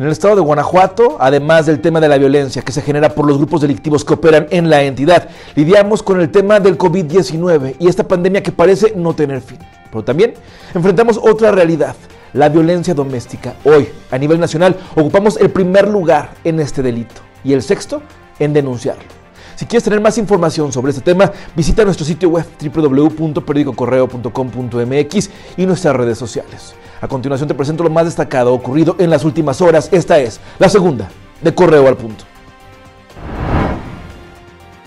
En el estado de Guanajuato, además del tema de la violencia que se genera por los grupos delictivos que operan en la entidad, lidiamos con el tema del COVID-19 y esta pandemia que parece no tener fin. Pero también enfrentamos otra realidad, la violencia doméstica. Hoy, a nivel nacional, ocupamos el primer lugar en este delito y el sexto en denunciarlo. Si quieres tener más información sobre este tema, visita nuestro sitio web www.periodicocorreo.com.mx y nuestras redes sociales. A continuación te presento lo más destacado ocurrido en las últimas horas. Esta es la segunda de Correo al Punto.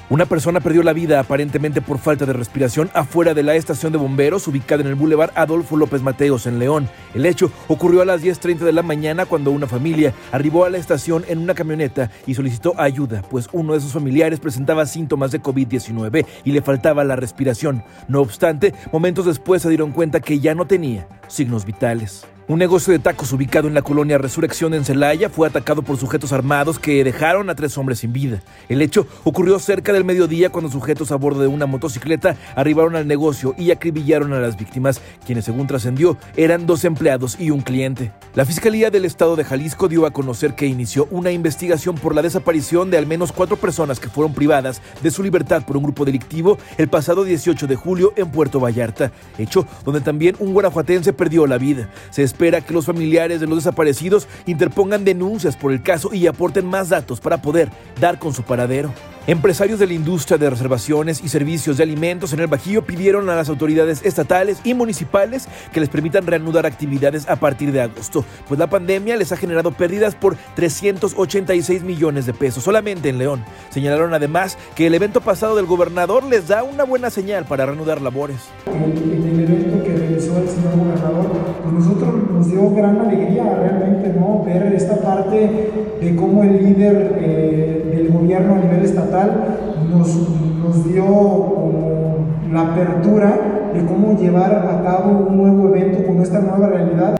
Una persona perdió la vida aparentemente por falta de respiración afuera de la estación de bomberos ubicada en el Boulevard Adolfo López Mateos en León. El hecho ocurrió a las 10.30 de la mañana cuando una familia arribó a la estación en una camioneta y solicitó ayuda, pues uno de sus familiares presentaba síntomas de COVID-19 y le faltaba la respiración. No obstante, momentos después se dieron cuenta que ya no tenía signos vitales. Un negocio de tacos ubicado en la colonia Resurrección en Celaya fue atacado por sujetos armados que dejaron a tres hombres sin vida. El hecho ocurrió cerca del mediodía cuando sujetos a bordo de una motocicleta arribaron al negocio y acribillaron a las víctimas, quienes según trascendió eran dos empleados y un cliente. La Fiscalía del Estado de Jalisco dio a conocer que inició una investigación por la desaparición de al menos cuatro personas que fueron privadas de su libertad por un grupo delictivo el pasado 18 de julio en Puerto Vallarta, hecho donde también un guanajuatense perdió la vida. Se espera que los familiares de los desaparecidos interpongan denuncias por el caso y aporten más datos para poder dar con su paradero. Empresarios de la industria de reservaciones y servicios de alimentos en el Bajío pidieron a las autoridades estatales y municipales que les permitan reanudar actividades a partir de agosto, pues la pandemia les ha generado pérdidas por 386 millones de pesos solamente en León. Señalaron además que el evento pasado del gobernador les da una buena señal para reanudar labores. En el evento que realizó el señor gobernador, pues nosotros nos dio gran alegría realmente ¿no? ver esta parte de cómo el líder eh, del gobierno a nivel estatal nos, nos dio como la apertura de cómo llevar a cabo un nuevo evento con esta nueva realidad.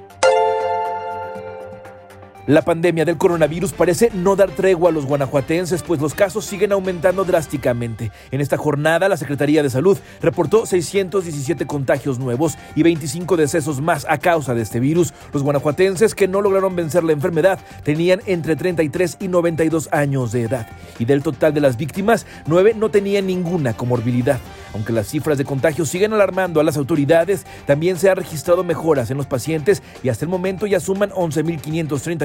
La pandemia del coronavirus parece no dar tregua a los guanajuatenses, pues los casos siguen aumentando drásticamente. En esta jornada, la Secretaría de Salud reportó 617 contagios nuevos y 25 decesos más a causa de este virus. Los guanajuatenses que no lograron vencer la enfermedad tenían entre 33 y 92 años de edad. Y del total de las víctimas, 9 no tenían ninguna comorbilidad. Aunque las cifras de contagios siguen alarmando a las autoridades, también se han registrado mejoras en los pacientes y hasta el momento ya suman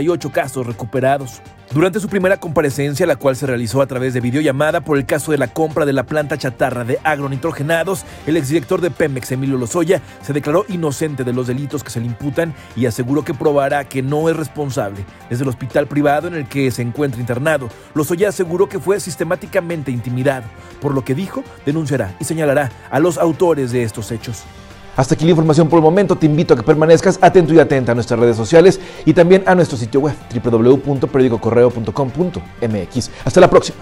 11.538 casos recuperados. Durante su primera comparecencia, la cual se realizó a través de videollamada por el caso de la compra de la planta chatarra de agronitrogenados, el exdirector de Pemex, Emilio Lozoya, se declaró inocente de los delitos que se le imputan y aseguró que probará que no es responsable. Desde el hospital privado en el que se encuentra internado, Lozoya aseguró que fue sistemáticamente intimidado, por lo que dijo, denunciará y señalará a los autores de estos hechos. Hasta aquí la información por el momento. Te invito a que permanezcas atento y atenta a nuestras redes sociales y también a nuestro sitio web www.periodicocorreo.com.mx. Hasta la próxima.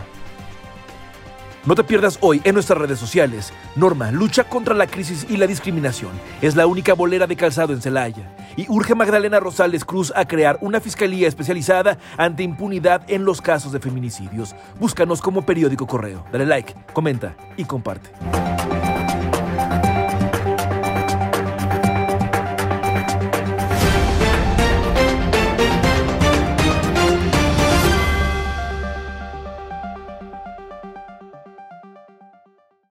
No te pierdas hoy en nuestras redes sociales. Norma lucha contra la crisis y la discriminación. Es la única bolera de calzado en Celaya. Y urge Magdalena Rosales Cruz a crear una fiscalía especializada ante impunidad en los casos de feminicidios. Búscanos como periódico correo. Dale like, comenta y comparte.